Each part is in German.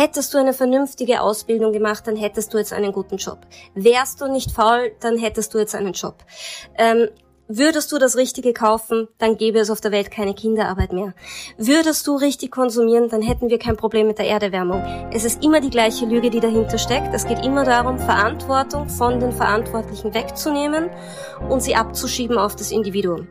Hättest du eine vernünftige Ausbildung gemacht, dann hättest du jetzt einen guten Job. Wärst du nicht faul, dann hättest du jetzt einen Job. Ähm, Würdest du das Richtige kaufen, dann gäbe es auf der Welt keine Kinderarbeit mehr. Würdest du richtig konsumieren, dann hätten wir kein Problem mit der Erderwärmung. Es ist immer die gleiche Lüge, die dahinter steckt. Es geht immer darum, Verantwortung von den Verantwortlichen wegzunehmen und sie abzuschieben auf das Individuum.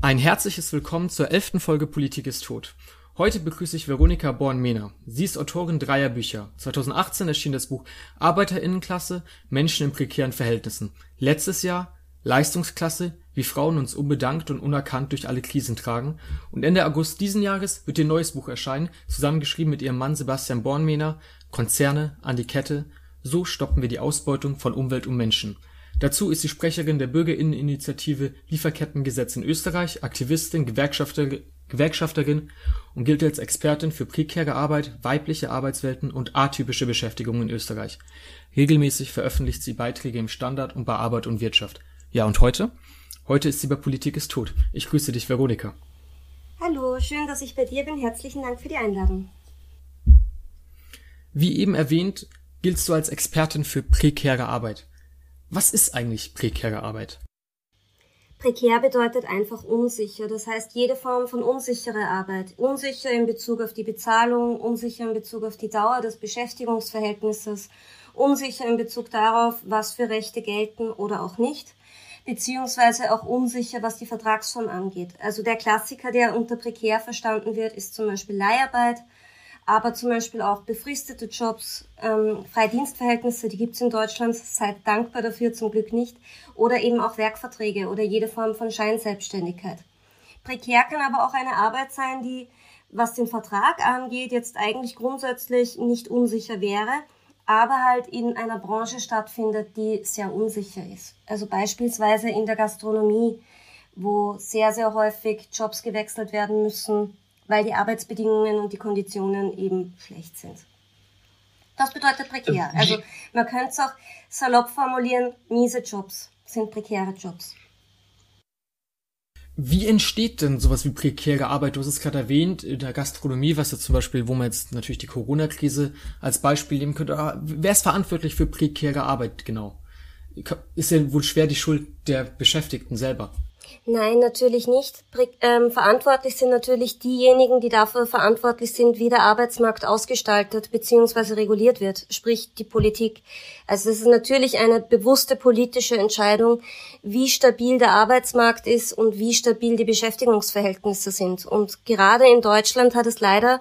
Ein herzliches Willkommen zur elften Folge Politik ist tot. Heute begrüße ich Veronika Born-Mehner. Sie ist Autorin dreier Bücher. 2018 erschien das Buch Arbeiterinnenklasse, Menschen in prekären Verhältnissen. Letztes Jahr Leistungsklasse, wie Frauen uns unbedankt und unerkannt durch alle Krisen tragen, und Ende August diesen Jahres wird ihr neues Buch erscheinen, zusammengeschrieben mit ihrem Mann Sebastian Bornmehner, Konzerne an die Kette, so stoppen wir die Ausbeutung von Umwelt und Menschen. Dazu ist sie Sprecherin der Bürgerinneninitiative Lieferkettengesetz in Österreich, Aktivistin, Gewerkschafter, Gewerkschafterin und gilt als Expertin für prekäre Arbeit, weibliche Arbeitswelten und atypische Beschäftigung in Österreich. Regelmäßig veröffentlicht sie Beiträge im Standard und bei Arbeit und Wirtschaft. Ja, und heute? Heute ist sie bei Politik ist tot. Ich grüße dich, Veronika. Hallo, schön, dass ich bei dir bin. Herzlichen Dank für die Einladung. Wie eben erwähnt, giltst du als Expertin für prekäre Arbeit. Was ist eigentlich prekäre Arbeit? Prekär bedeutet einfach unsicher. Das heißt, jede Form von unsicherer Arbeit. Unsicher in Bezug auf die Bezahlung, unsicher in Bezug auf die Dauer des Beschäftigungsverhältnisses, unsicher in Bezug darauf, was für Rechte gelten oder auch nicht beziehungsweise auch unsicher, was die Vertragsform angeht. Also der Klassiker, der unter prekär verstanden wird, ist zum Beispiel Leiharbeit, aber zum Beispiel auch befristete Jobs, ähm, freie Dienstverhältnisse, die gibt es in Deutschland, seid dankbar dafür zum Glück nicht, oder eben auch Werkverträge oder jede Form von Scheinselbstständigkeit. Prekär kann aber auch eine Arbeit sein, die, was den Vertrag angeht, jetzt eigentlich grundsätzlich nicht unsicher wäre, aber halt in einer Branche stattfindet, die sehr unsicher ist. Also beispielsweise in der Gastronomie, wo sehr, sehr häufig Jobs gewechselt werden müssen, weil die Arbeitsbedingungen und die Konditionen eben schlecht sind. Das bedeutet prekär. Ähm, also man könnte es auch salopp formulieren, miese Jobs sind prekäre Jobs. Wie entsteht denn sowas wie prekäre Arbeit? Du hast es gerade erwähnt, in der Gastronomie, was jetzt zum Beispiel, wo man jetzt natürlich die Corona-Krise als Beispiel nehmen könnte. Ah, wer ist verantwortlich für prekäre Arbeit genau? Ist ja wohl schwer die Schuld der Beschäftigten selber. Nein, natürlich nicht. Ähm, verantwortlich sind natürlich diejenigen, die dafür verantwortlich sind, wie der Arbeitsmarkt ausgestaltet bzw. reguliert wird, sprich die Politik. Also es ist natürlich eine bewusste politische Entscheidung, wie stabil der Arbeitsmarkt ist und wie stabil die Beschäftigungsverhältnisse sind. Und gerade in Deutschland hat es leider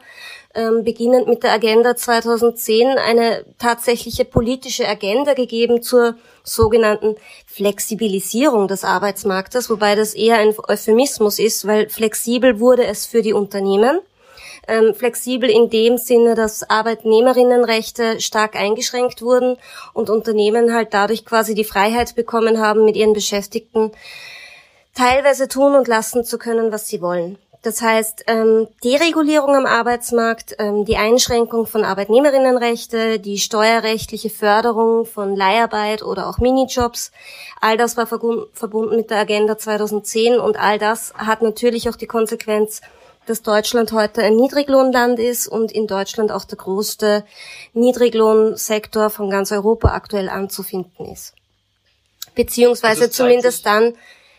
ähm, beginnend mit der Agenda 2010 eine tatsächliche politische Agenda gegeben zur sogenannten Flexibilisierung des Arbeitsmarktes, wobei das eher ein Euphemismus ist, weil flexibel wurde es für die Unternehmen. Ähm, flexibel in dem Sinne, dass Arbeitnehmerinnenrechte stark eingeschränkt wurden und Unternehmen halt dadurch quasi die Freiheit bekommen haben, mit ihren Beschäftigten teilweise tun und lassen zu können, was sie wollen. Das heißt, ähm, Deregulierung am Arbeitsmarkt, ähm, die Einschränkung von Arbeitnehmerinnenrechte, die steuerrechtliche Förderung von Leiharbeit oder auch Minijobs, all das war verbunden mit der Agenda 2010 und all das hat natürlich auch die Konsequenz, dass Deutschland heute ein Niedriglohnland ist und in Deutschland auch der größte Niedriglohnsektor von ganz Europa aktuell anzufinden ist. Beziehungsweise also zumindest dann,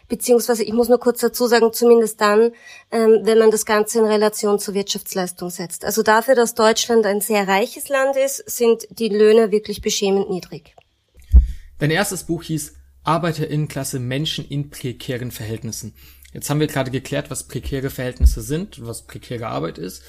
beziehungsweise ich muss nur kurz dazu sagen, zumindest dann, ähm, wenn man das Ganze in Relation zur Wirtschaftsleistung setzt. Also dafür, dass Deutschland ein sehr reiches Land ist, sind die Löhne wirklich beschämend niedrig. Dein erstes Buch hieß Arbeiterinnenklasse Menschen in prekären Verhältnissen. Jetzt haben wir gerade geklärt, was prekäre Verhältnisse sind, was prekäre Arbeit ist.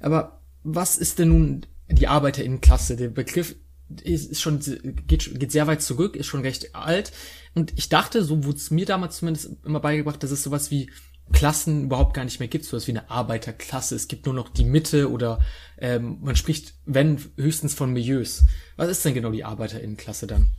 Aber was ist denn nun die Arbeiterinnenklasse? Der Begriff ist, ist schon, geht, geht sehr weit zurück, ist schon recht alt. Und ich dachte, so wurde es mir damals zumindest immer beigebracht, dass es sowas wie Klassen überhaupt gar nicht mehr gibt, sowas wie eine Arbeiterklasse. Es gibt nur noch die Mitte oder ähm, man spricht, wenn, höchstens von Milieus. Was ist denn genau die Arbeiterinnenklasse dann?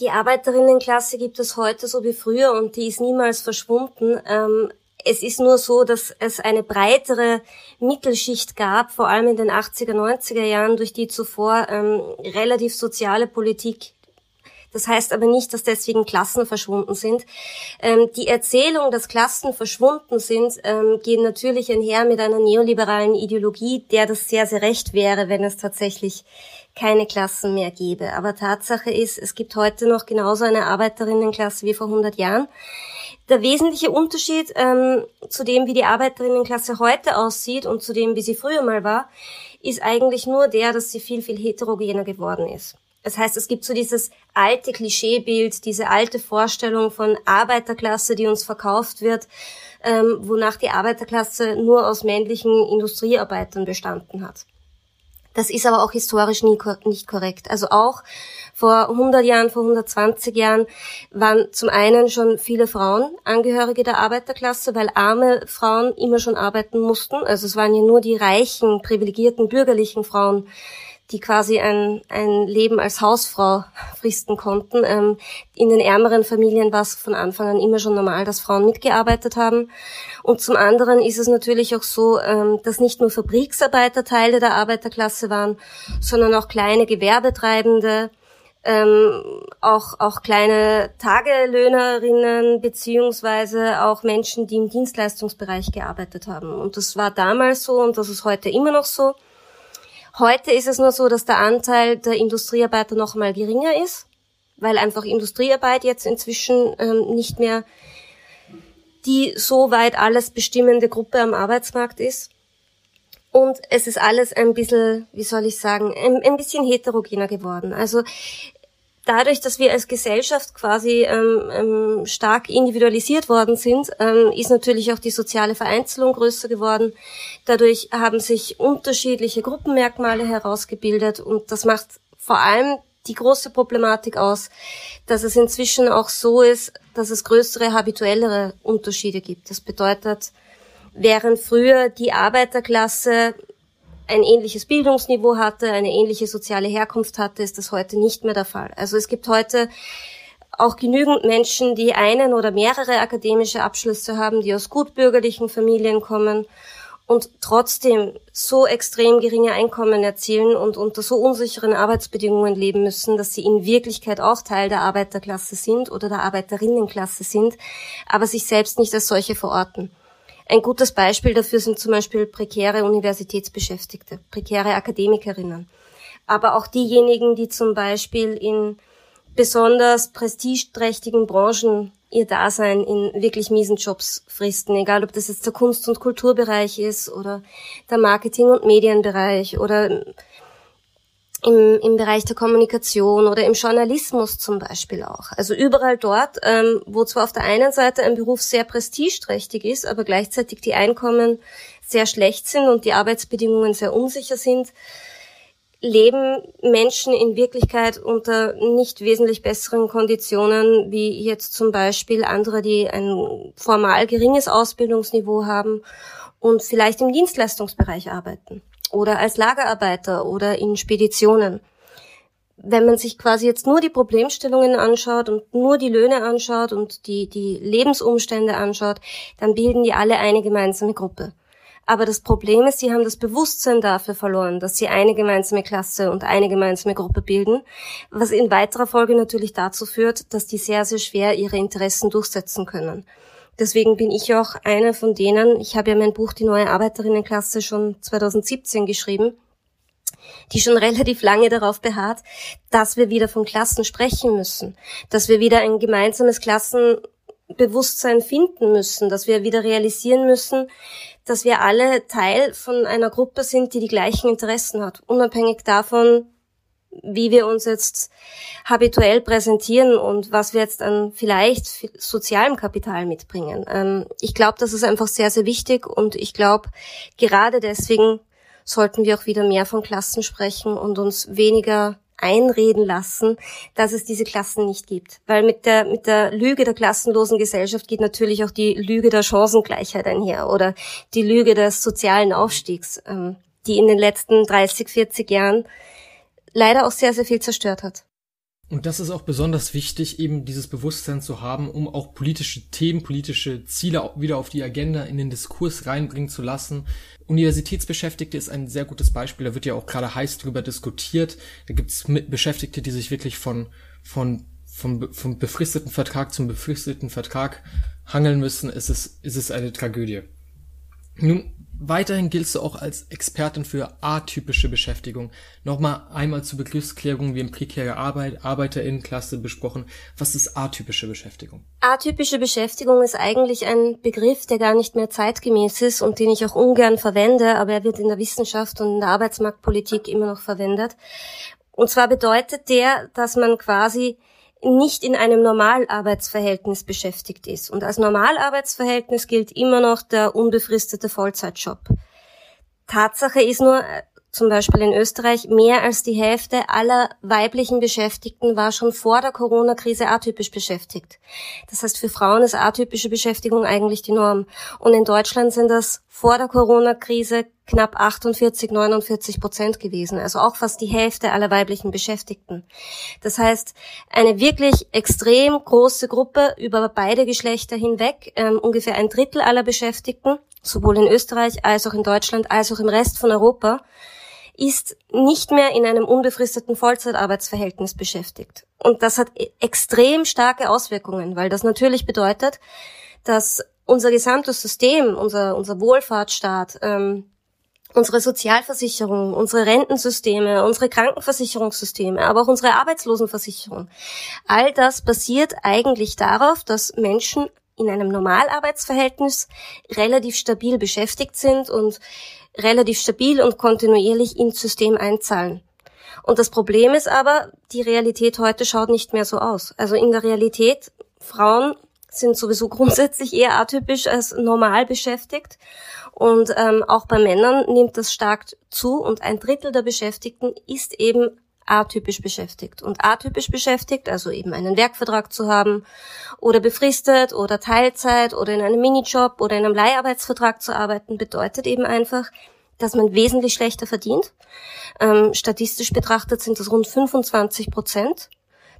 Die Arbeiterinnenklasse gibt es heute so wie früher und die ist niemals verschwunden. Ähm, es ist nur so, dass es eine breitere Mittelschicht gab, vor allem in den 80er, 90er Jahren, durch die zuvor ähm, relativ soziale Politik Das heißt aber nicht, dass deswegen Klassen verschwunden sind. Ähm, die Erzählung, dass Klassen verschwunden sind, ähm, geht natürlich einher mit einer neoliberalen Ideologie, der das sehr, sehr recht wäre, wenn es tatsächlich keine Klassen mehr gäbe. Aber Tatsache ist, es gibt heute noch genauso eine Arbeiterinnenklasse wie vor 100 Jahren. Der wesentliche Unterschied ähm, zu dem, wie die Arbeiterinnenklasse heute aussieht und zu dem, wie sie früher mal war, ist eigentlich nur der, dass sie viel, viel heterogener geworden ist. Das heißt, es gibt so dieses alte Klischeebild, diese alte Vorstellung von Arbeiterklasse, die uns verkauft wird, ähm, wonach die Arbeiterklasse nur aus männlichen Industriearbeitern bestanden hat. Das ist aber auch historisch nie, nicht korrekt. Also auch vor 100 Jahren, vor 120 Jahren waren zum einen schon viele Frauen Angehörige der Arbeiterklasse, weil arme Frauen immer schon arbeiten mussten. Also es waren ja nur die reichen, privilegierten, bürgerlichen Frauen, die quasi ein, ein Leben als Hausfrau fristen konnten. Ähm, in den ärmeren Familien war es von Anfang an immer schon normal, dass Frauen mitgearbeitet haben. Und zum anderen ist es natürlich auch so, ähm, dass nicht nur Fabriksarbeiter Teile der Arbeiterklasse waren, sondern auch kleine Gewerbetreibende, ähm, auch, auch kleine Tagelöhnerinnen beziehungsweise auch Menschen, die im Dienstleistungsbereich gearbeitet haben. Und das war damals so und das ist heute immer noch so. Heute ist es nur so, dass der Anteil der Industriearbeiter noch mal geringer ist, weil einfach Industriearbeit jetzt inzwischen ähm, nicht mehr die so weit alles bestimmende Gruppe am Arbeitsmarkt ist. Und es ist alles ein bisschen, wie soll ich sagen, ein, ein bisschen heterogener geworden. Also dadurch, dass wir als Gesellschaft quasi ähm, ähm, stark individualisiert worden sind, ähm, ist natürlich auch die soziale Vereinzelung größer geworden. Dadurch haben sich unterschiedliche Gruppenmerkmale herausgebildet und das macht vor allem die große Problematik aus, dass es inzwischen auch so ist, dass es größere habituellere Unterschiede gibt. Das bedeutet, während früher die Arbeiterklasse ein ähnliches Bildungsniveau hatte, eine ähnliche soziale Herkunft hatte, ist das heute nicht mehr der Fall. Also es gibt heute auch genügend Menschen, die einen oder mehrere akademische Abschlüsse haben, die aus gutbürgerlichen Familien kommen und trotzdem so extrem geringe Einkommen erzielen und unter so unsicheren Arbeitsbedingungen leben müssen, dass sie in Wirklichkeit auch Teil der Arbeiterklasse sind oder der Arbeiterinnenklasse sind, aber sich selbst nicht als solche verorten. Ein gutes Beispiel dafür sind zum Beispiel prekäre Universitätsbeschäftigte, prekäre Akademikerinnen, aber auch diejenigen, die zum Beispiel in besonders prestigeträchtigen Branchen ihr Dasein in wirklich miesen Jobs fristen, egal ob das jetzt der Kunst- und Kulturbereich ist oder der Marketing- und Medienbereich oder im, im Bereich der Kommunikation oder im Journalismus zum Beispiel auch. Also überall dort, ähm, wo zwar auf der einen Seite ein Beruf sehr prestigeträchtig ist, aber gleichzeitig die Einkommen sehr schlecht sind und die Arbeitsbedingungen sehr unsicher sind, leben Menschen in Wirklichkeit unter nicht wesentlich besseren Konditionen wie jetzt zum Beispiel andere, die ein formal geringes Ausbildungsniveau haben und vielleicht im Dienstleistungsbereich arbeiten oder als Lagerarbeiter oder in Speditionen. Wenn man sich quasi jetzt nur die Problemstellungen anschaut und nur die Löhne anschaut und die, die Lebensumstände anschaut, dann bilden die alle eine gemeinsame Gruppe. Aber das Problem ist, sie haben das Bewusstsein dafür verloren, dass sie eine gemeinsame Klasse und eine gemeinsame Gruppe bilden, was in weiterer Folge natürlich dazu führt, dass die sehr, sehr schwer ihre Interessen durchsetzen können. Deswegen bin ich auch eine von denen, ich habe ja mein Buch Die neue Arbeiterinnenklasse schon 2017 geschrieben, die schon relativ lange darauf beharrt, dass wir wieder von Klassen sprechen müssen, dass wir wieder ein gemeinsames Klassenbewusstsein finden müssen, dass wir wieder realisieren müssen, dass wir alle Teil von einer Gruppe sind, die die gleichen Interessen hat, unabhängig davon, wie wir uns jetzt habituell präsentieren und was wir jetzt an vielleicht sozialem Kapital mitbringen. Ähm, ich glaube, das ist einfach sehr, sehr wichtig und ich glaube, gerade deswegen sollten wir auch wieder mehr von Klassen sprechen und uns weniger einreden lassen, dass es diese Klassen nicht gibt. Weil mit der, mit der Lüge der klassenlosen Gesellschaft geht natürlich auch die Lüge der Chancengleichheit einher oder die Lüge des sozialen Aufstiegs, ähm, die in den letzten 30, 40 Jahren leider auch sehr, sehr viel zerstört hat. Und das ist auch besonders wichtig, eben dieses Bewusstsein zu haben, um auch politische Themen, politische Ziele wieder auf die Agenda in den Diskurs reinbringen zu lassen. Universitätsbeschäftigte ist ein sehr gutes Beispiel, da wird ja auch gerade heiß drüber diskutiert. Da gibt es Beschäftigte, die sich wirklich von, von vom, vom befristeten Vertrag zum befristeten Vertrag hangeln müssen, ist es, ist es eine Tragödie. Nun, weiterhin giltst du auch als Expertin für atypische Beschäftigung. Nochmal einmal zur Begriffsklärung, wie in prekäre Arbeit, Arbeiterinnenklasse besprochen. Was ist atypische Beschäftigung? Atypische Beschäftigung ist eigentlich ein Begriff, der gar nicht mehr zeitgemäß ist und den ich auch ungern verwende, aber er wird in der Wissenschaft und in der Arbeitsmarktpolitik immer noch verwendet. Und zwar bedeutet der, dass man quasi nicht in einem Normalarbeitsverhältnis beschäftigt ist. Und als Normalarbeitsverhältnis gilt immer noch der unbefristete Vollzeitjob. Tatsache ist nur, äh, zum Beispiel in Österreich, mehr als die Hälfte aller weiblichen Beschäftigten war schon vor der Corona-Krise atypisch beschäftigt. Das heißt, für Frauen ist atypische Beschäftigung eigentlich die Norm. Und in Deutschland sind das vor der Corona-Krise knapp 48, 49 Prozent gewesen, also auch fast die Hälfte aller weiblichen Beschäftigten. Das heißt, eine wirklich extrem große Gruppe über beide Geschlechter hinweg, ähm, ungefähr ein Drittel aller Beschäftigten, sowohl in Österreich als auch in Deutschland als auch im Rest von Europa, ist nicht mehr in einem unbefristeten Vollzeitarbeitsverhältnis beschäftigt. Und das hat e-, extrem starke Auswirkungen, weil das natürlich bedeutet, dass unser gesamtes System, unser, unser Wohlfahrtsstaat, ähm, unsere Sozialversicherung, unsere Rentensysteme, unsere Krankenversicherungssysteme, aber auch unsere Arbeitslosenversicherung. All das basiert eigentlich darauf, dass Menschen in einem Normalarbeitsverhältnis relativ stabil beschäftigt sind und relativ stabil und kontinuierlich ins System einzahlen. Und das Problem ist aber, die Realität heute schaut nicht mehr so aus. Also in der Realität, Frauen sind sowieso grundsätzlich eher atypisch als normal beschäftigt. Und ähm, auch bei Männern nimmt das stark zu und ein Drittel der Beschäftigten ist eben atypisch beschäftigt. Und atypisch beschäftigt, also eben einen Werkvertrag zu haben oder befristet oder Teilzeit oder in einem Minijob oder in einem Leiharbeitsvertrag zu arbeiten, bedeutet eben einfach, dass man wesentlich schlechter verdient. Ähm, statistisch betrachtet sind das rund 25 Prozent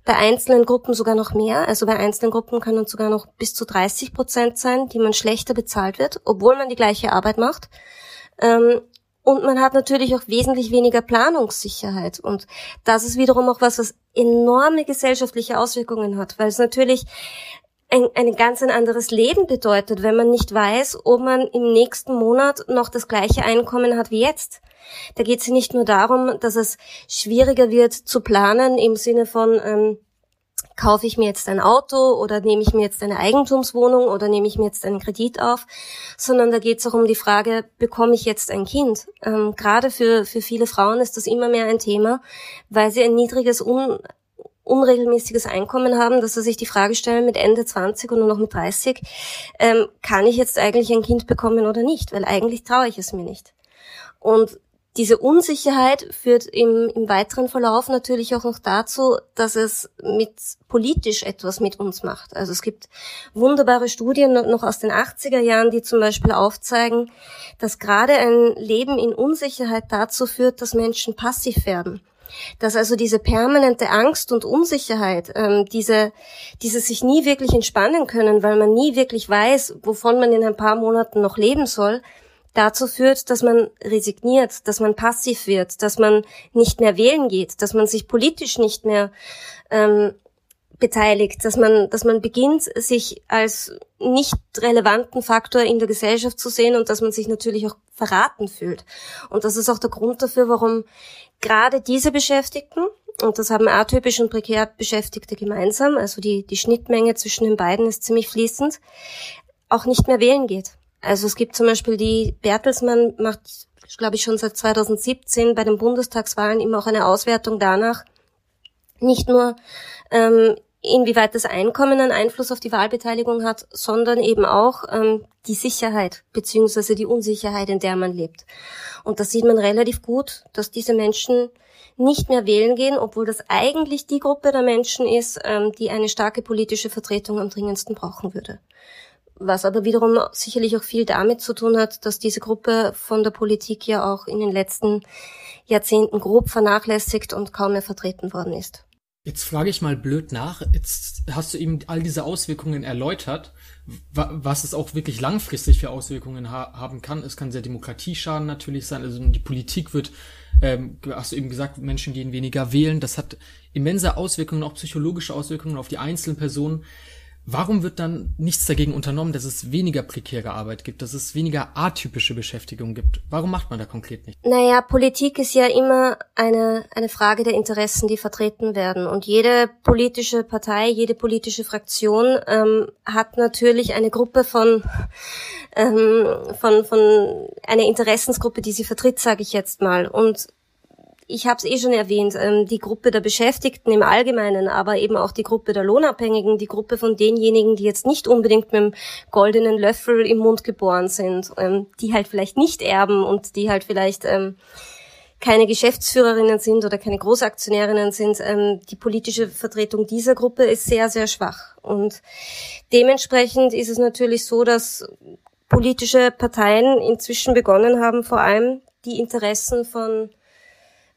bei einzelnen Gruppen sogar noch mehr. Also bei einzelnen Gruppen können es sogar noch bis zu 30 Prozent sein, die man schlechter bezahlt wird, obwohl man die gleiche Arbeit macht. Ähm, und man hat natürlich auch wesentlich weniger Planungssicherheit. Und das ist wiederum auch was, was enorme gesellschaftliche Auswirkungen hat, weil es natürlich ein, ein ganz ein anderes Leben bedeutet, wenn man nicht weiß, ob man im nächsten Monat noch das gleiche Einkommen hat wie jetzt. Da geht es nicht nur darum, dass es schwieriger wird zu planen im Sinne von, ähm, kaufe ich mir jetzt ein Auto oder nehme ich mir jetzt eine Eigentumswohnung oder nehme ich mir jetzt einen Kredit auf, sondern da geht es auch um die Frage, bekomme ich jetzt ein Kind? Ähm, gerade für, für viele Frauen ist das immer mehr ein Thema, weil sie ein niedriges, un, unregelmäßiges Einkommen haben, dass sie sich die Frage stellen mit Ende 20 und nur noch mit 30, ähm, kann ich jetzt eigentlich ein Kind bekommen oder nicht? Weil eigentlich traue ich es mir nicht. Und diese Unsicherheit führt im, im weiteren Verlauf natürlich auch noch dazu, dass es mit politisch etwas mit uns macht. Also es gibt wunderbare Studien noch aus den 80er Jahren, die zum Beispiel aufzeigen, dass gerade ein Leben in Unsicherheit dazu führt, dass Menschen passiv werden. Dass also diese permanente Angst und Unsicherheit, ähm, diese, diese sich nie wirklich entspannen können, weil man nie wirklich weiß, wovon man in ein paar Monaten noch leben soll, dazu führt, dass man resigniert, dass man passiv wird, dass man nicht mehr wählen geht, dass man sich politisch nicht mehr ähm, beteiligt, dass man, dass man beginnt, sich als nicht relevanten Faktor in der Gesellschaft zu sehen und dass man sich natürlich auch verraten fühlt. Und das ist auch der Grund dafür, warum gerade diese Beschäftigten, und das haben atypisch und prekär Beschäftigte gemeinsam, also die, die Schnittmenge zwischen den beiden ist ziemlich fließend, auch nicht mehr wählen geht. Also es gibt zum Beispiel die Bertelsmann macht, glaube ich, schon seit 2017 bei den Bundestagswahlen immer auch eine Auswertung danach, nicht nur ähm, inwieweit das Einkommen einen Einfluss auf die Wahlbeteiligung hat, sondern eben auch ähm, die Sicherheit beziehungsweise die Unsicherheit, in der man lebt. Und da sieht man relativ gut, dass diese Menschen nicht mehr wählen gehen, obwohl das eigentlich die Gruppe der Menschen ist, ähm, die eine starke politische Vertretung am dringendsten brauchen würde was aber wiederum sicherlich auch viel damit zu tun hat, dass diese Gruppe von der Politik ja auch in den letzten Jahrzehnten grob vernachlässigt und kaum mehr vertreten worden ist. Jetzt frage ich mal blöd nach. Jetzt hast du eben all diese Auswirkungen erläutert, was es auch wirklich langfristig für Auswirkungen ha haben kann. Es kann sehr Demokratie schaden natürlich sein. Also die Politik wird ähm, hast du eben gesagt, Menschen gehen weniger wählen. Das hat immense Auswirkungen, auch psychologische Auswirkungen auf die einzelnen Personen. Warum wird dann nichts dagegen unternommen, dass es weniger prekäre Arbeit gibt, dass es weniger atypische Beschäftigung gibt? Warum macht man da konkret nicht? Naja, Politik ist ja immer eine, eine Frage der Interessen, die vertreten werden. Und jede politische Partei, jede politische Fraktion ähm, hat natürlich eine Gruppe von, ähm, von, von einer Interessensgruppe, die sie vertritt, sage ich jetzt mal. Und ich habe es eh schon erwähnt, ähm, die Gruppe der Beschäftigten im Allgemeinen, aber eben auch die Gruppe der Lohnabhängigen, die Gruppe von denjenigen, die jetzt nicht unbedingt mit dem goldenen Löffel im Mund geboren sind, ähm, die halt vielleicht nicht erben und die halt vielleicht ähm, keine Geschäftsführerinnen sind oder keine Großaktionärinnen sind. Die politische Vertretung dieser Gruppe ist sehr, sehr schwach. Und dementsprechend ist es natürlich so, dass politische Parteien inzwischen begonnen haben, vor allem die Interessen von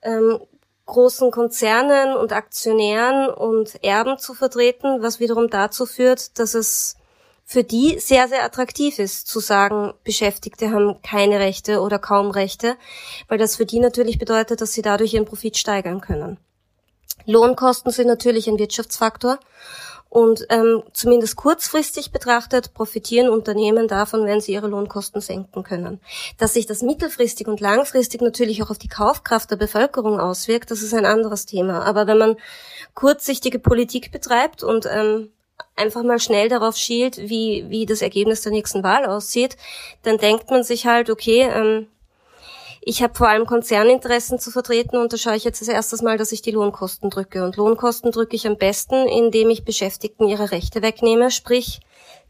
ähm, großen Konzernen und Aktionären und Erben zu vertreten, was wiederum dazu führt, dass es für die sehr, sehr attraktiv ist, zu sagen, Beschäftigte haben keine Rechte oder kaum Rechte, weil das für die natürlich bedeutet, dass sie dadurch ihren Profit steigern können. Lohnkosten sind natürlich ein Wirtschaftsfaktor und ähm, zumindest kurzfristig betrachtet profitieren Unternehmen davon, wenn sie ihre Lohnkosten senken können. Dass sich das mittelfristig und langfristig natürlich auch auf die Kaufkraft der Bevölkerung auswirkt, das ist ein anderes Thema. Aber wenn man kurzsichtige Politik betreibt und ähm, einfach mal schnell darauf schielt, wie, wie das Ergebnis der nächsten Wahl aussieht, dann denkt man sich halt, okay, ähm, ich habe vor allem Konzerninteressen zu vertreten und da schaue ich jetzt als erstes mal, dass ich die Lohnkosten drücke. Und Lohnkosten drücke ich am besten, indem ich Beschäftigten ihre Rechte wegnehme, sprich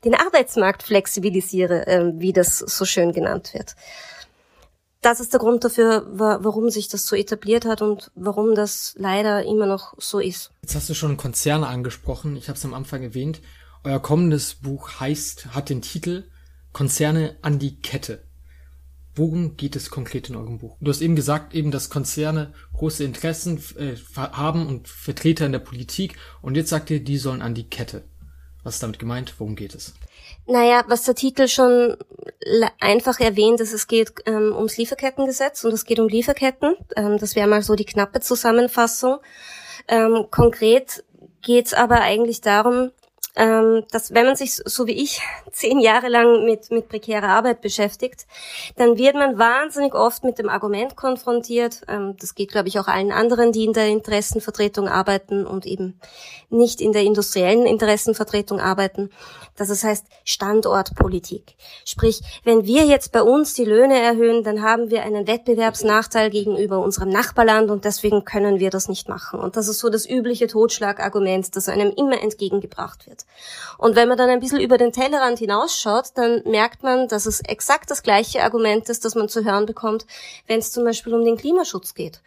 den Arbeitsmarkt flexibilisiere, äh, wie das so schön genannt wird. Das ist der Grund dafür, warum sich das so etabliert hat und warum das leider immer noch so ist. Jetzt hast du schon Konzerne angesprochen. Ich habe es am Anfang erwähnt. Euer kommendes Buch heißt, hat den Titel Konzerne an die Kette. Worum geht es konkret in eurem Buch? Du hast eben gesagt, eben, dass Konzerne große Interessen äh, haben und Vertreter in der Politik. Und jetzt sagt ihr, die sollen an die Kette. Was ist damit gemeint? Worum geht es? Naja, was der Titel schon einfach erwähnt, ist, es geht ähm, ums Lieferkettengesetz und es geht um Lieferketten. Ähm, das wäre mal so die knappe Zusammenfassung. Ähm, konkret geht's aber eigentlich darum, ähm, dass wenn man sich so wie ich zehn Jahre lang mit, mit prekärer Arbeit beschäftigt, dann wird man wahnsinnig oft mit dem Argument konfrontiert, ähm, das geht glaube ich auch allen anderen, die in der Interessenvertretung arbeiten und eben nicht in der industriellen Interessenvertretung arbeiten, dass es heißt Standortpolitik. Sprich, wenn wir jetzt bei uns die Löhne erhöhen, dann haben wir einen Wettbewerbsnachteil gegenüber unserem Nachbarland und deswegen können wir das nicht machen. Und das ist so das übliche Totschlagargument, das einem immer entgegengebracht wird. Und wenn man dann ein bisschen über den Tellerrand hinausschaut, dann merkt man, dass es exakt das gleiche Argument ist, das man zu hören bekommt, wenn es zum Beispiel um den Klimaschutz geht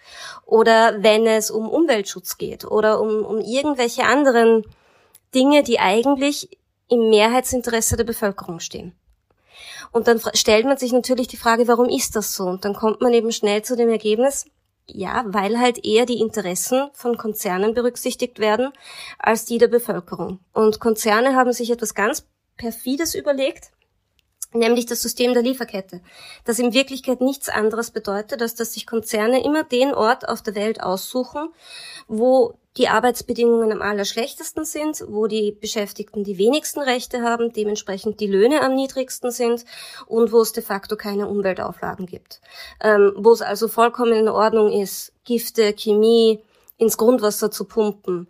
oder wenn es um Umweltschutz geht oder um, um irgendwelche anderen Dinge, die eigentlich im Mehrheitsinteresse der Bevölkerung stehen. Und dann stellt man sich natürlich die Frage, warum ist das so? Und dann kommt man eben schnell zu dem Ergebnis, ja, weil halt eher die Interessen von Konzernen berücksichtigt werden als die der Bevölkerung. Und Konzerne haben sich etwas ganz perfides überlegt, nämlich das System der Lieferkette, das in Wirklichkeit nichts anderes bedeutet, als dass sich Konzerne immer den Ort auf der Welt aussuchen, wo die Arbeitsbedingungen am allerschlechtesten sind, wo die Beschäftigten die wenigsten Rechte haben, dementsprechend die Löhne am niedrigsten sind und wo es de facto keine Umweltauflagen gibt. Ähm, wo es also vollkommen in Ordnung ist, Gifte, Chemie ins Grundwasser zu pumpen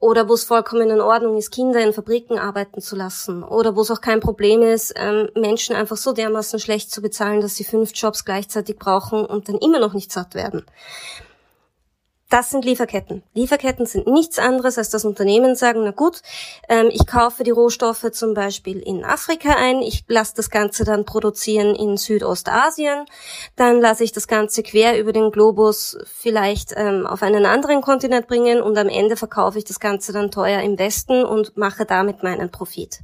oder wo es vollkommen in Ordnung ist, Kinder in Fabriken arbeiten zu lassen oder wo es auch kein Problem ist, ähm, Menschen einfach so dermaßen schlecht zu bezahlen, dass sie fünf Jobs gleichzeitig brauchen und dann immer noch nicht satt werden. Das sind Lieferketten. Lieferketten sind nichts anderes, als das Unternehmen sagen, na gut, ähm, ich kaufe die Rohstoffe zum Beispiel in Afrika ein, ich lasse das Ganze dann produzieren in Südostasien, dann lasse ich das Ganze quer über den Globus vielleicht ähm, auf einen anderen Kontinent bringen und am Ende verkaufe ich das Ganze dann teuer im Westen und mache damit meinen Profit.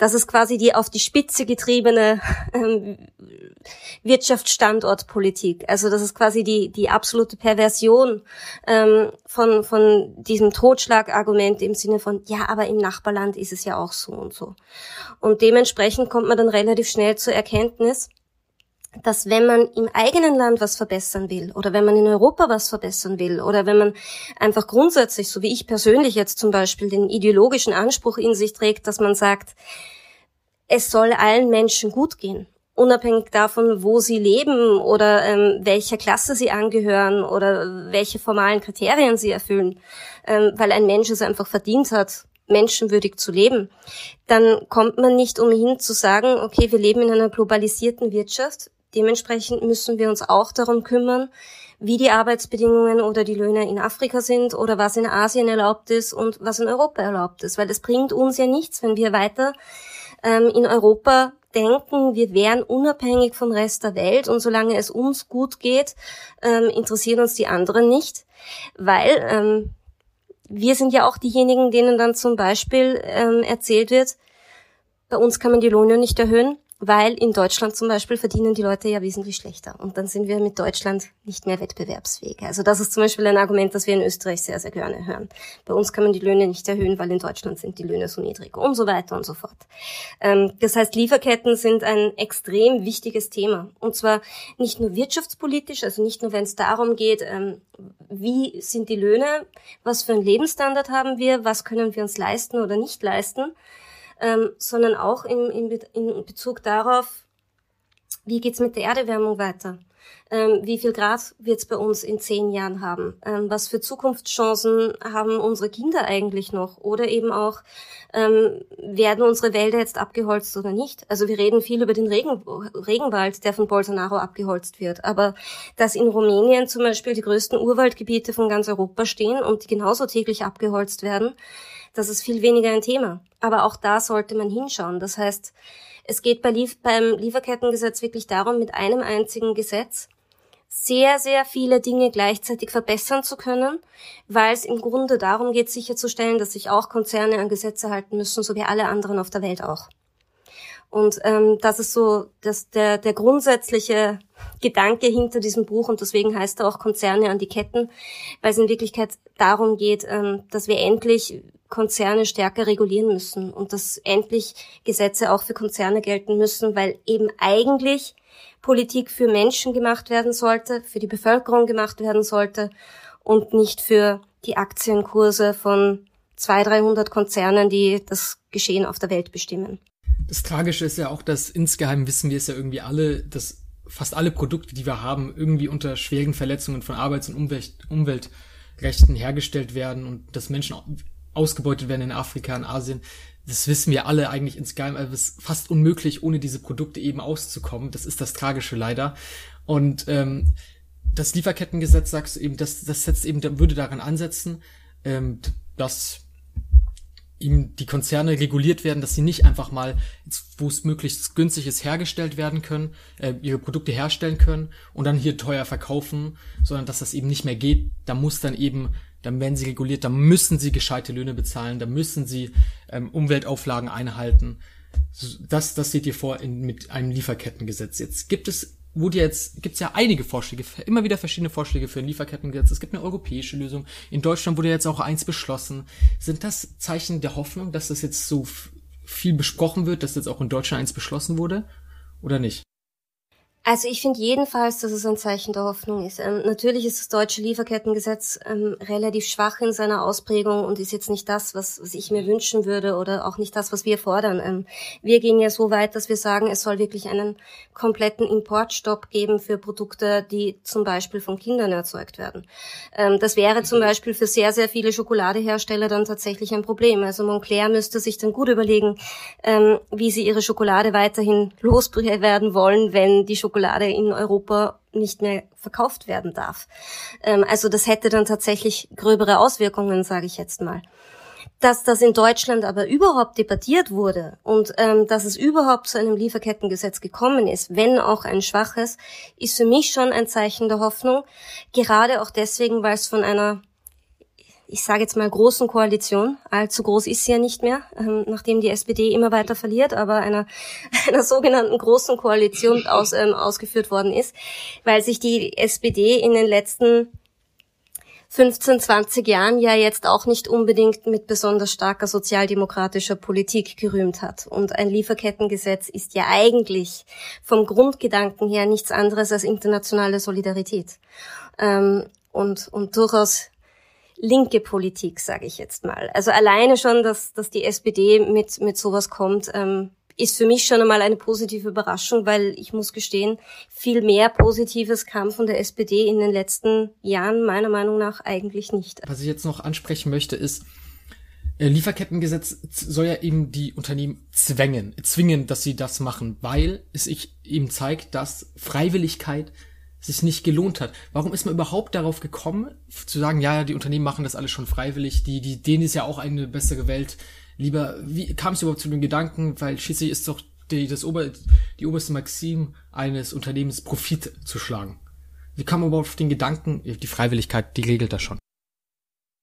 Das ist quasi die auf die Spitze getriebene ähm, Wirtschaftsstandortpolitik. Also das ist quasi die, die absolute Perversion ähm, von, von diesem Totschlagargument im Sinne von, ja, aber im Nachbarland ist es ja auch so und so. Und dementsprechend kommt man dann relativ schnell zur Erkenntnis, dass wenn man im eigenen Land was verbessern will oder wenn man in Europa was verbessern will oder wenn man einfach grundsätzlich, so wie ich persönlich jetzt zum Beispiel, den ideologischen Anspruch in sich trägt, dass man sagt, es soll allen Menschen gut gehen, unabhängig davon, wo sie leben oder ähm, welcher Klasse sie angehören oder welche formalen Kriterien sie erfüllen, ähm, weil ein Mensch es einfach verdient hat, menschenwürdig zu leben, dann kommt man nicht umhin zu sagen, okay, wir leben in einer globalisierten Wirtschaft, Dementsprechend müssen wir uns auch darum kümmern, wie die Arbeitsbedingungen oder die Löhne in Afrika sind oder was in Asien erlaubt ist und was in Europa erlaubt ist. Weil es bringt uns ja nichts, wenn wir weiter ähm, in Europa denken, wir wären unabhängig vom Rest der Welt und solange es uns gut geht, ähm, interessieren uns die anderen nicht, weil ähm, wir sind ja auch diejenigen, denen dann zum Beispiel ähm, erzählt wird, bei uns kann man die Löhne nicht erhöhen, weil in Deutschland zum Beispiel verdienen die Leute ja wesentlich schlechter. Und dann sind wir mit Deutschland nicht mehr wettbewerbsfähig. Also das ist zum Beispiel ein Argument, das wir in Österreich sehr, sehr gerne hören. Bei uns kann man die Löhne nicht erhöhen, weil in Deutschland sind die Löhne so niedrig und so weiter und so fort. Ähm, das heißt, Lieferketten sind ein extrem wichtiges Thema. Und zwar nicht nur wirtschaftspolitisch, also nicht nur, wenn es darum geht, ähm, wie sind die Löhne, was für einen Lebensstandard haben wir, was können wir uns leisten oder nicht leisten, ähm, sondern auch in, in, in Bezug darauf, wie geht's mit der Erderwärmung weiter? Ähm, wie viel Grad wird's bei uns in zehn Jahren haben? Ähm, was für Zukunftschancen haben unsere Kinder eigentlich noch? Oder eben auch, ähm, werden unsere Wälder jetzt abgeholzt oder nicht? Also wir reden viel über den Regen, Regenwald, der von Bolsonaro abgeholzt wird. Aber dass in Rumänien zum Beispiel die größten Urwaldgebiete von ganz Europa stehen und die genauso täglich abgeholzt werden, das ist viel weniger ein Thema. Aber auch da sollte man hinschauen. Das heißt, es geht bei Lief beim Lieferkettengesetz wirklich darum, mit einem einzigen Gesetz sehr, sehr viele Dinge gleichzeitig verbessern zu können, weil es im Grunde darum geht, sicherzustellen, dass sich auch Konzerne an Gesetze halten müssen, so wie alle anderen auf der Welt auch. Und ähm, das ist so das, der, der grundsätzliche Gedanke hinter diesem Buch und deswegen heißt er auch Konzerne an die Ketten, weil es in Wirklichkeit darum geht, ähm, dass wir endlich Konzerne stärker regulieren müssen und dass endlich Gesetze auch für Konzerne gelten müssen, weil eben eigentlich Politik für Menschen gemacht werden sollte, für die Bevölkerung gemacht werden sollte und nicht für die Aktienkurse von 200, 300 Konzernen, die das Geschehen auf der Welt bestimmen. Das Tragische ist ja auch, dass insgeheim wissen wir es ja irgendwie alle, dass fast alle Produkte, die wir haben, irgendwie unter schweren Verletzungen von Arbeits- und Umwelt Umweltrechten hergestellt werden und dass Menschen ausgebeutet werden in Afrika, in Asien. Das wissen wir alle eigentlich insgeheim, aber es ist fast unmöglich, ohne diese Produkte eben auszukommen. Das ist das Tragische leider. Und ähm, das Lieferkettengesetz sagst du eben, das, das setzt eben, würde daran ansetzen, ähm, dass ihm die Konzerne reguliert werden, dass sie nicht einfach mal, wo es möglichst günstig ist, hergestellt werden können, äh, ihre Produkte herstellen können und dann hier teuer verkaufen, sondern dass das eben nicht mehr geht. Da muss dann eben, dann werden sie reguliert, da müssen sie gescheite Löhne bezahlen, da müssen sie ähm, Umweltauflagen einhalten. Das, das seht ihr vor in, mit einem Lieferkettengesetz. Jetzt gibt es wurde jetzt, gibt's ja einige Vorschläge, immer wieder verschiedene Vorschläge für ein Lieferkettengesetz. Es gibt eine europäische Lösung. In Deutschland wurde jetzt auch eins beschlossen. Sind das Zeichen der Hoffnung, dass das jetzt so viel besprochen wird, dass jetzt auch in Deutschland eins beschlossen wurde? Oder nicht? Also ich finde jedenfalls, dass es ein Zeichen der Hoffnung ist. Ähm, natürlich ist das deutsche Lieferkettengesetz ähm, relativ schwach in seiner Ausprägung und ist jetzt nicht das, was, was ich mir wünschen würde oder auch nicht das, was wir fordern. Ähm, wir gehen ja so weit, dass wir sagen, es soll wirklich einen kompletten Importstopp geben für Produkte, die zum Beispiel von Kindern erzeugt werden. Ähm, das wäre zum Beispiel für sehr, sehr viele Schokoladehersteller dann tatsächlich ein Problem. Also Montclair müsste sich dann gut überlegen, ähm, wie sie ihre Schokolade weiterhin loswerden wollen, wenn die Schokolade Schokolade in Europa nicht mehr verkauft werden darf. Ähm, also das hätte dann tatsächlich gröbere Auswirkungen, sage ich jetzt mal. Dass das in Deutschland aber überhaupt debattiert wurde und ähm, dass es überhaupt zu einem Lieferkettengesetz gekommen ist, wenn auch ein schwaches, ist für mich schon ein Zeichen der Hoffnung. Gerade auch deswegen, weil es von einer ich sage jetzt mal, großen Koalition, allzu groß ist sie ja nicht mehr, ähm, nachdem die SPD immer weiter verliert, aber einer, einer sogenannten großen Koalition aus, ähm, ausgeführt worden ist, weil sich die SPD in den letzten 15, 20 Jahren ja jetzt auch nicht unbedingt mit besonders starker sozialdemokratischer Politik gerühmt hat. Und ein Lieferkettengesetz ist ja eigentlich vom Grundgedanken her nichts anderes als internationale Solidarität. Ähm, und, und durchaus linke Politik, sage ich jetzt mal. Also alleine schon, dass, dass die SPD mit, mit sowas kommt, ähm, ist für mich schon einmal eine positive Überraschung, weil ich muss gestehen, viel mehr Positives kam von der SPD in den letzten Jahren meiner Meinung nach eigentlich nicht. Was ich jetzt noch ansprechen möchte, ist, äh, Lieferkettengesetz soll ja eben die Unternehmen zwängen, zwingen, dass sie das machen, weil es sich eben zeigt, dass Freiwilligkeit sich nicht gelohnt hat. Warum ist man überhaupt darauf gekommen, zu sagen, ja, die Unternehmen machen das alles schon freiwillig, die, die, denen ist ja auch eine bessere Welt lieber, wie kam es überhaupt zu dem Gedanken, weil schließlich ist doch die, das Ober, die oberste Maxim eines Unternehmens Profit zu schlagen. Wie kam man überhaupt auf den Gedanken, die Freiwilligkeit, die regelt das schon?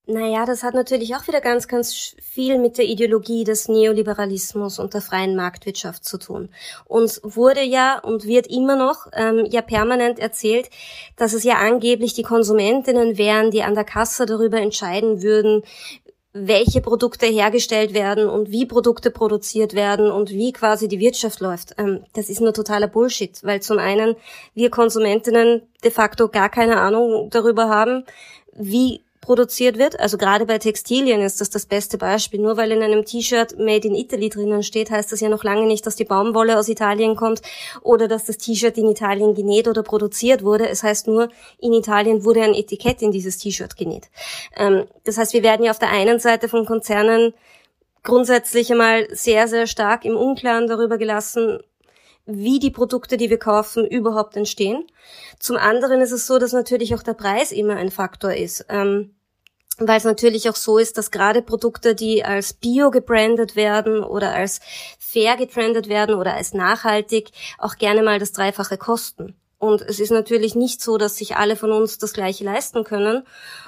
Naja, das hat natürlich auch wieder ganz, ganz viel mit der Ideologie des Neoliberalismus und der freien Marktwirtschaft zu tun. Uns wurde ja und wird immer noch ähm, ja permanent erzählt, dass es ja angeblich die Konsumentinnen wären, die an der Kasse darüber entscheiden würden, welche Produkte hergestellt werden und wie Produkte produziert werden und wie quasi die Wirtschaft läuft. Ähm, das ist nur totaler Bullshit, weil zum einen wir Konsumentinnen de facto gar keine Ahnung darüber haben, wie produziert wird. Also gerade bei Textilien ist das das beste Beispiel. Nur weil in einem T-Shirt Made in Italy drinnen steht, heißt das ja noch lange nicht, dass die Baumwolle aus Italien kommt oder dass das T-Shirt in Italien genäht oder produziert wurde. Es heißt nur, in Italien wurde ein Etikett in dieses T-Shirt genäht. Ähm, das heißt, wir werden ja auf der einen Seite von Konzernen grundsätzlich einmal sehr, sehr stark im Unklaren darüber gelassen, wie die Produkte, die wir kaufen, überhaupt entstehen. Zum anderen ist es so, dass natürlich auch der Preis immer ein Faktor ist. Ähm, weil es natürlich auch so ist, dass gerade Produkte, die als Bio gebrandet werden oder als fair gebrandet werden oder als nachhaltig, auch gerne mal das Dreifache kosten. Und es ist natürlich nicht so, dass sich alle von uns das Gleiche leisten können.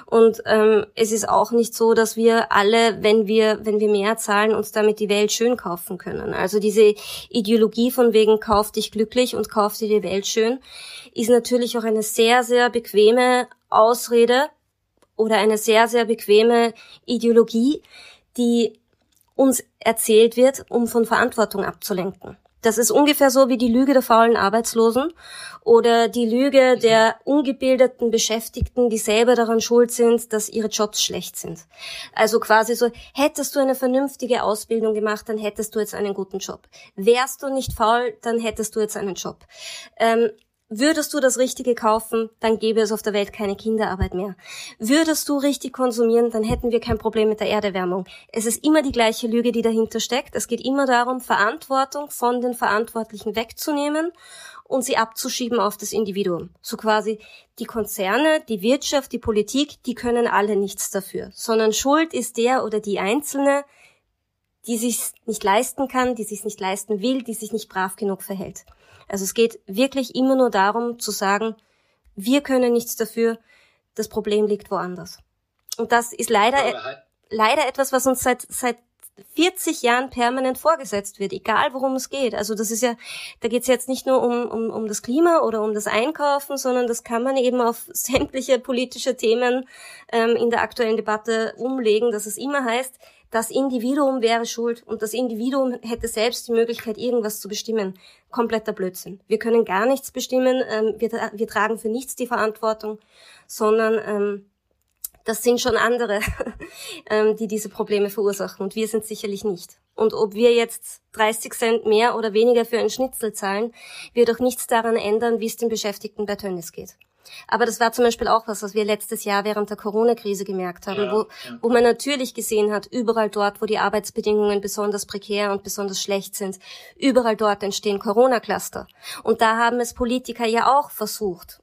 Und ähm, es ist auch nicht so, dass wir alle, wenn wir, wenn wir mehr zahlen, uns damit die Welt schön kaufen können. Also diese Ideologie von wegen kauf dich glücklich und kauf dir die Welt schön, ist natürlich auch eine sehr, sehr bequeme Ausrede, oder eine sehr, sehr bequeme Ideologie, die uns erzählt wird, um von Verantwortung abzulenken. Das ist ungefähr so wie die Lüge der faulen Arbeitslosen oder die Lüge der ungebildeten Beschäftigten, die selber daran schuld sind, dass ihre Jobs schlecht sind. Also quasi so, hättest du eine vernünftige Ausbildung gemacht, dann hättest du jetzt einen guten Job. Wärst du nicht faul, dann hättest du jetzt einen Job. Ähm, Würdest du das Richtige kaufen, dann gäbe es auf der Welt keine Kinderarbeit mehr. Würdest du richtig konsumieren, dann hätten wir kein Problem mit der Erderwärmung. Es ist immer die gleiche Lüge, die dahinter steckt. Es geht immer darum, Verantwortung von den Verantwortlichen wegzunehmen und sie abzuschieben auf das Individuum. So quasi die Konzerne, die Wirtschaft, die Politik, die können alle nichts dafür, sondern Schuld ist der oder die Einzelne, die sich nicht leisten kann, die sich nicht leisten will, die sich nicht brav genug verhält. Also es geht wirklich immer nur darum zu sagen, wir können nichts dafür, das Problem liegt woanders. Und das ist leider, halt leider etwas, was uns seit, seit 40 Jahren permanent vorgesetzt wird, egal worum es geht. Also das ist ja, da geht es jetzt nicht nur um, um, um das Klima oder um das Einkaufen, sondern das kann man eben auf sämtliche politische Themen ähm, in der aktuellen Debatte umlegen, dass es immer heißt, das Individuum wäre schuld und das Individuum hätte selbst die Möglichkeit, irgendwas zu bestimmen. Kompletter Blödsinn. Wir können gar nichts bestimmen, ähm, wir, wir tragen für nichts die Verantwortung, sondern ähm, das sind schon andere, ähm, die diese Probleme verursachen und wir sind sicherlich nicht. Und ob wir jetzt 30 Cent mehr oder weniger für ein Schnitzel zahlen, wird auch nichts daran ändern, wie es den Beschäftigten bei Tönnies geht. Aber das war zum Beispiel auch was, was wir letztes Jahr während der Corona-Krise gemerkt haben, ja, wo, ja. wo man natürlich gesehen hat, überall dort, wo die Arbeitsbedingungen besonders prekär und besonders schlecht sind, überall dort entstehen Corona-Cluster. Und da haben es Politiker ja auch versucht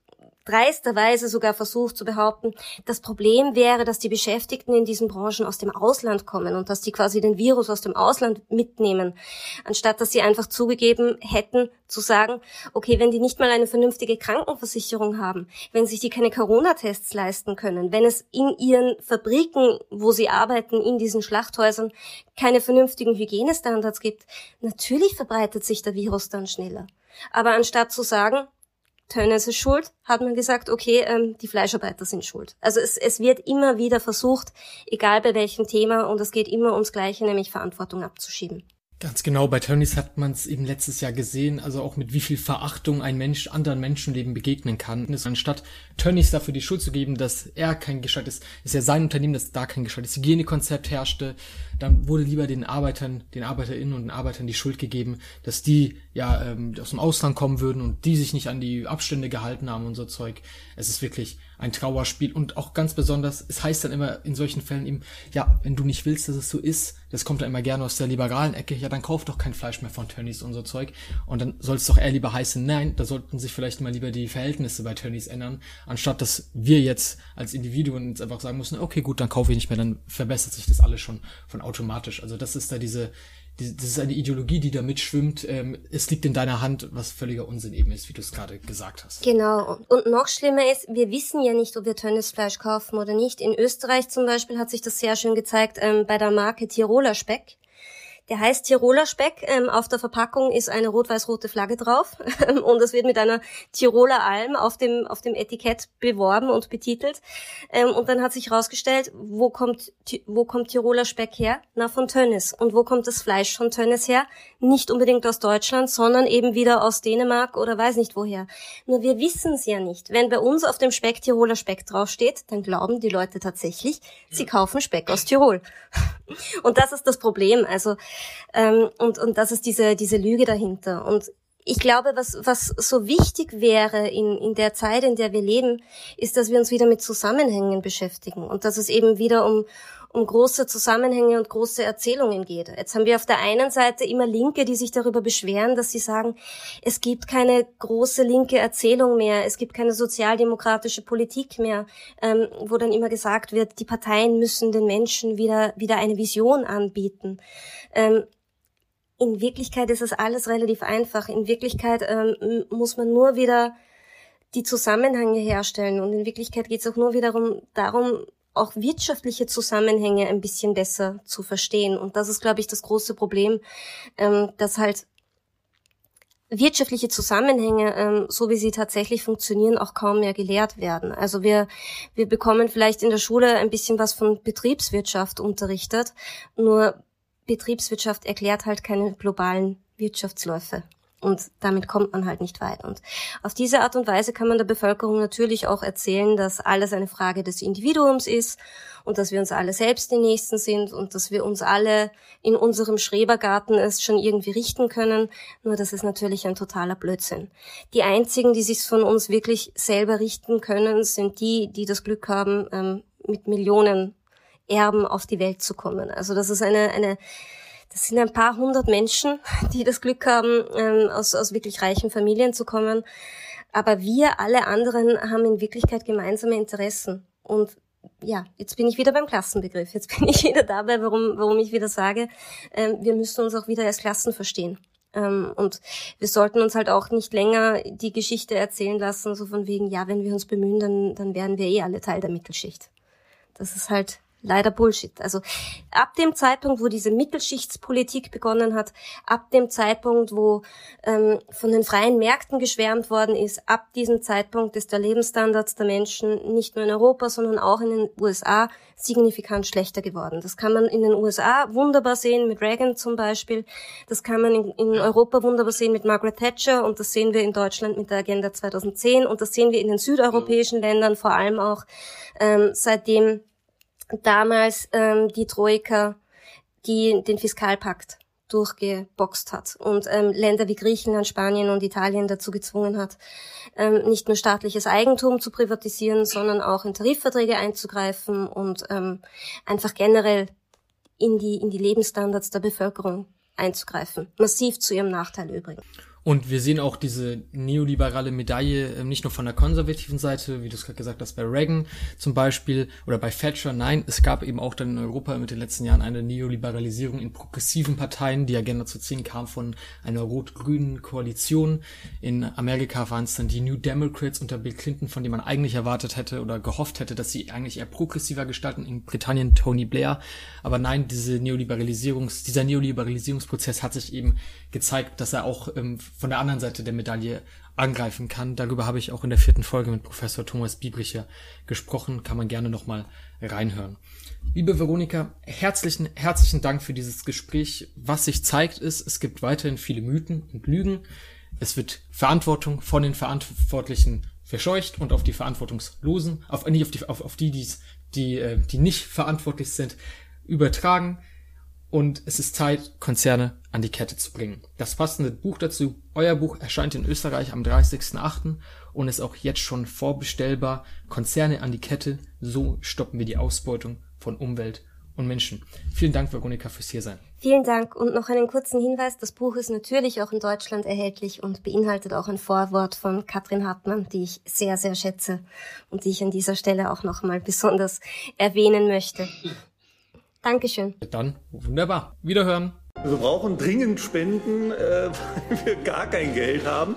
dreisterweise sogar versucht zu behaupten, das Problem wäre, dass die Beschäftigten in diesen Branchen aus dem Ausland kommen und dass die quasi den Virus aus dem Ausland mitnehmen, anstatt dass sie einfach zugegeben hätten zu sagen, okay, wenn die nicht mal eine vernünftige Krankenversicherung haben, wenn sich die keine Corona-Tests leisten können, wenn es in ihren Fabriken, wo sie arbeiten, in diesen Schlachthäusern keine vernünftigen Hygienestandards gibt, natürlich verbreitet sich der Virus dann schneller. Aber anstatt zu sagen, Tönnies ist schuld, hat man gesagt, okay, ähm, die Fleischarbeiter sind schuld. Also es, es wird immer wieder versucht, egal bei welchem Thema, und es geht immer ums Gleiche, nämlich Verantwortung abzuschieben. Ganz genau, bei Tönnies hat man es eben letztes Jahr gesehen, also auch mit wie viel Verachtung ein Mensch anderen Menschenleben begegnen kann. Anstatt Tönnies dafür die Schuld zu geben, dass er kein gescheites, ist ja sein Unternehmen, dass da kein gescheites Hygienekonzept herrschte, dann wurde lieber den Arbeitern, den ArbeiterInnen und den Arbeitern die Schuld gegeben, dass die ja ähm, aus dem Ausland kommen würden und die sich nicht an die Abstände gehalten haben und so Zeug. Es ist wirklich ein Trauerspiel und auch ganz besonders, es heißt dann immer in solchen Fällen eben, ja, wenn du nicht willst, dass es so ist, das kommt dann immer gerne aus der liberalen Ecke, ja, dann kauf doch kein Fleisch mehr von Tönnies und so Zeug. Und dann soll es doch eher lieber heißen, nein, da sollten sich vielleicht mal lieber die Verhältnisse bei Tönnies ändern, anstatt dass wir jetzt als Individuen jetzt einfach sagen müssen, okay, gut, dann kaufe ich nicht mehr, dann verbessert sich das alles schon von automatisch. Also das ist da diese, das ist eine Ideologie, die da mitschwimmt. Ähm, es liegt in deiner Hand, was völliger Unsinn eben ist, wie du es gerade gesagt hast. Genau. Und noch schlimmer ist, wir wissen ja nicht, ob wir Tönnisfleisch kaufen oder nicht. In Österreich zum Beispiel hat sich das sehr schön gezeigt ähm, bei der Marke Tiroler Speck. Der heißt Tiroler Speck. Ähm, auf der Verpackung ist eine rot-weiß-rote Flagge drauf und es wird mit einer Tiroler Alm auf dem, auf dem Etikett beworben und betitelt. Ähm, und dann hat sich herausgestellt, wo kommt, wo kommt Tiroler Speck her? Na, von Tönnis. Und wo kommt das Fleisch von Tönnis her? Nicht unbedingt aus Deutschland, sondern eben wieder aus Dänemark oder weiß nicht woher. Nur wir wissen es ja nicht. Wenn bei uns auf dem Speck Tiroler Speck draufsteht, dann glauben die Leute tatsächlich, sie kaufen Speck aus Tirol. Und das ist das Problem. Also ähm, und, und das ist diese, diese Lüge dahinter. Und ich glaube, was, was so wichtig wäre in, in der Zeit, in der wir leben, ist, dass wir uns wieder mit Zusammenhängen beschäftigen und dass es eben wieder um, um große Zusammenhänge und große Erzählungen geht. Jetzt haben wir auf der einen Seite immer Linke, die sich darüber beschweren, dass sie sagen, es gibt keine große linke Erzählung mehr, es gibt keine sozialdemokratische Politik mehr, ähm, wo dann immer gesagt wird, die Parteien müssen den Menschen wieder, wieder eine Vision anbieten. Ähm, in Wirklichkeit ist es alles relativ einfach. In Wirklichkeit ähm, muss man nur wieder die Zusammenhänge herstellen. Und in Wirklichkeit geht es auch nur wiederum darum, auch wirtschaftliche Zusammenhänge ein bisschen besser zu verstehen. Und das ist, glaube ich, das große Problem, ähm, dass halt wirtschaftliche Zusammenhänge, ähm, so wie sie tatsächlich funktionieren, auch kaum mehr gelehrt werden. Also wir, wir bekommen vielleicht in der Schule ein bisschen was von Betriebswirtschaft unterrichtet, nur Betriebswirtschaft erklärt halt keine globalen Wirtschaftsläufe. Und damit kommt man halt nicht weit. Und auf diese Art und Weise kann man der Bevölkerung natürlich auch erzählen, dass alles eine Frage des Individuums ist und dass wir uns alle selbst die Nächsten sind und dass wir uns alle in unserem Schrebergarten es schon irgendwie richten können. Nur das ist natürlich ein totaler Blödsinn. Die einzigen, die sich von uns wirklich selber richten können, sind die, die das Glück haben, ähm, mit Millionen Erben auf die Welt zu kommen. Also das ist eine, eine das sind ein paar hundert Menschen, die das Glück haben, ähm, aus, aus wirklich reichen Familien zu kommen. Aber wir alle anderen haben in Wirklichkeit gemeinsame Interessen. Und ja, jetzt bin ich wieder beim Klassenbegriff. Jetzt bin ich wieder dabei, warum, warum ich wieder sage, ähm, wir müssen uns auch wieder als Klassen verstehen. Ähm, und wir sollten uns halt auch nicht länger die Geschichte erzählen lassen, so von wegen, ja, wenn wir uns bemühen, dann, dann werden wir eh alle Teil der Mittelschicht. Das ist halt leider Bullshit. Also ab dem Zeitpunkt, wo diese Mittelschichtspolitik begonnen hat, ab dem Zeitpunkt, wo ähm, von den freien Märkten geschwärmt worden ist, ab diesem Zeitpunkt ist der Lebensstandard der Menschen nicht nur in Europa, sondern auch in den USA signifikant schlechter geworden. Das kann man in den USA wunderbar sehen, mit Reagan zum Beispiel. Das kann man in, in Europa wunderbar sehen mit Margaret Thatcher und das sehen wir in Deutschland mit der Agenda 2010 und das sehen wir in den südeuropäischen Ländern vor allem auch, ähm, seitdem damals ähm, die Troika, die den Fiskalpakt durchgeboxt hat und ähm, Länder wie Griechenland, Spanien und Italien dazu gezwungen hat, ähm, nicht nur staatliches Eigentum zu privatisieren, sondern auch in Tarifverträge einzugreifen und ähm, einfach generell in die, in die Lebensstandards der Bevölkerung einzugreifen. Massiv zu ihrem Nachteil übrigens. Und wir sehen auch diese neoliberale Medaille äh, nicht nur von der konservativen Seite, wie du es gerade gesagt hast, bei Reagan zum Beispiel oder bei Thatcher. Nein, es gab eben auch dann in Europa mit den letzten Jahren eine Neoliberalisierung in progressiven Parteien. Die Agenda zu ziehen kam von einer rot-grünen Koalition. In Amerika waren es dann die New Democrats unter Bill Clinton, von denen man eigentlich erwartet hätte oder gehofft hätte, dass sie eigentlich eher progressiver gestalten. In Britannien Tony Blair. Aber nein, diese Neoliberalisierungs, dieser Neoliberalisierungsprozess hat sich eben gezeigt, dass er auch ähm, von der anderen Seite der Medaille angreifen kann. Darüber habe ich auch in der vierten Folge mit Professor Thomas Biebricher gesprochen. Kann man gerne nochmal reinhören. Liebe Veronika, herzlichen, herzlichen Dank für dieses Gespräch. Was sich zeigt ist, es gibt weiterhin viele Mythen und Lügen. Es wird Verantwortung von den Verantwortlichen verscheucht und auf die Verantwortungslosen, auf, nicht auf die, auf, auf die, die's, die, äh, die nicht verantwortlich sind, übertragen. Und es ist Zeit, Konzerne an die Kette zu bringen. Das passende Buch dazu, euer Buch, erscheint in Österreich am 30.08. und ist auch jetzt schon vorbestellbar. Konzerne an die Kette, so stoppen wir die Ausbeutung von Umwelt und Menschen. Vielen Dank, Veronika, fürs Hiersein. Vielen Dank und noch einen kurzen Hinweis. Das Buch ist natürlich auch in Deutschland erhältlich und beinhaltet auch ein Vorwort von Katrin Hartmann, die ich sehr, sehr schätze und die ich an dieser Stelle auch nochmal besonders erwähnen möchte. Dankeschön. Dann wunderbar. Wiederhören. Wir brauchen dringend Spenden, äh, weil wir gar kein Geld haben.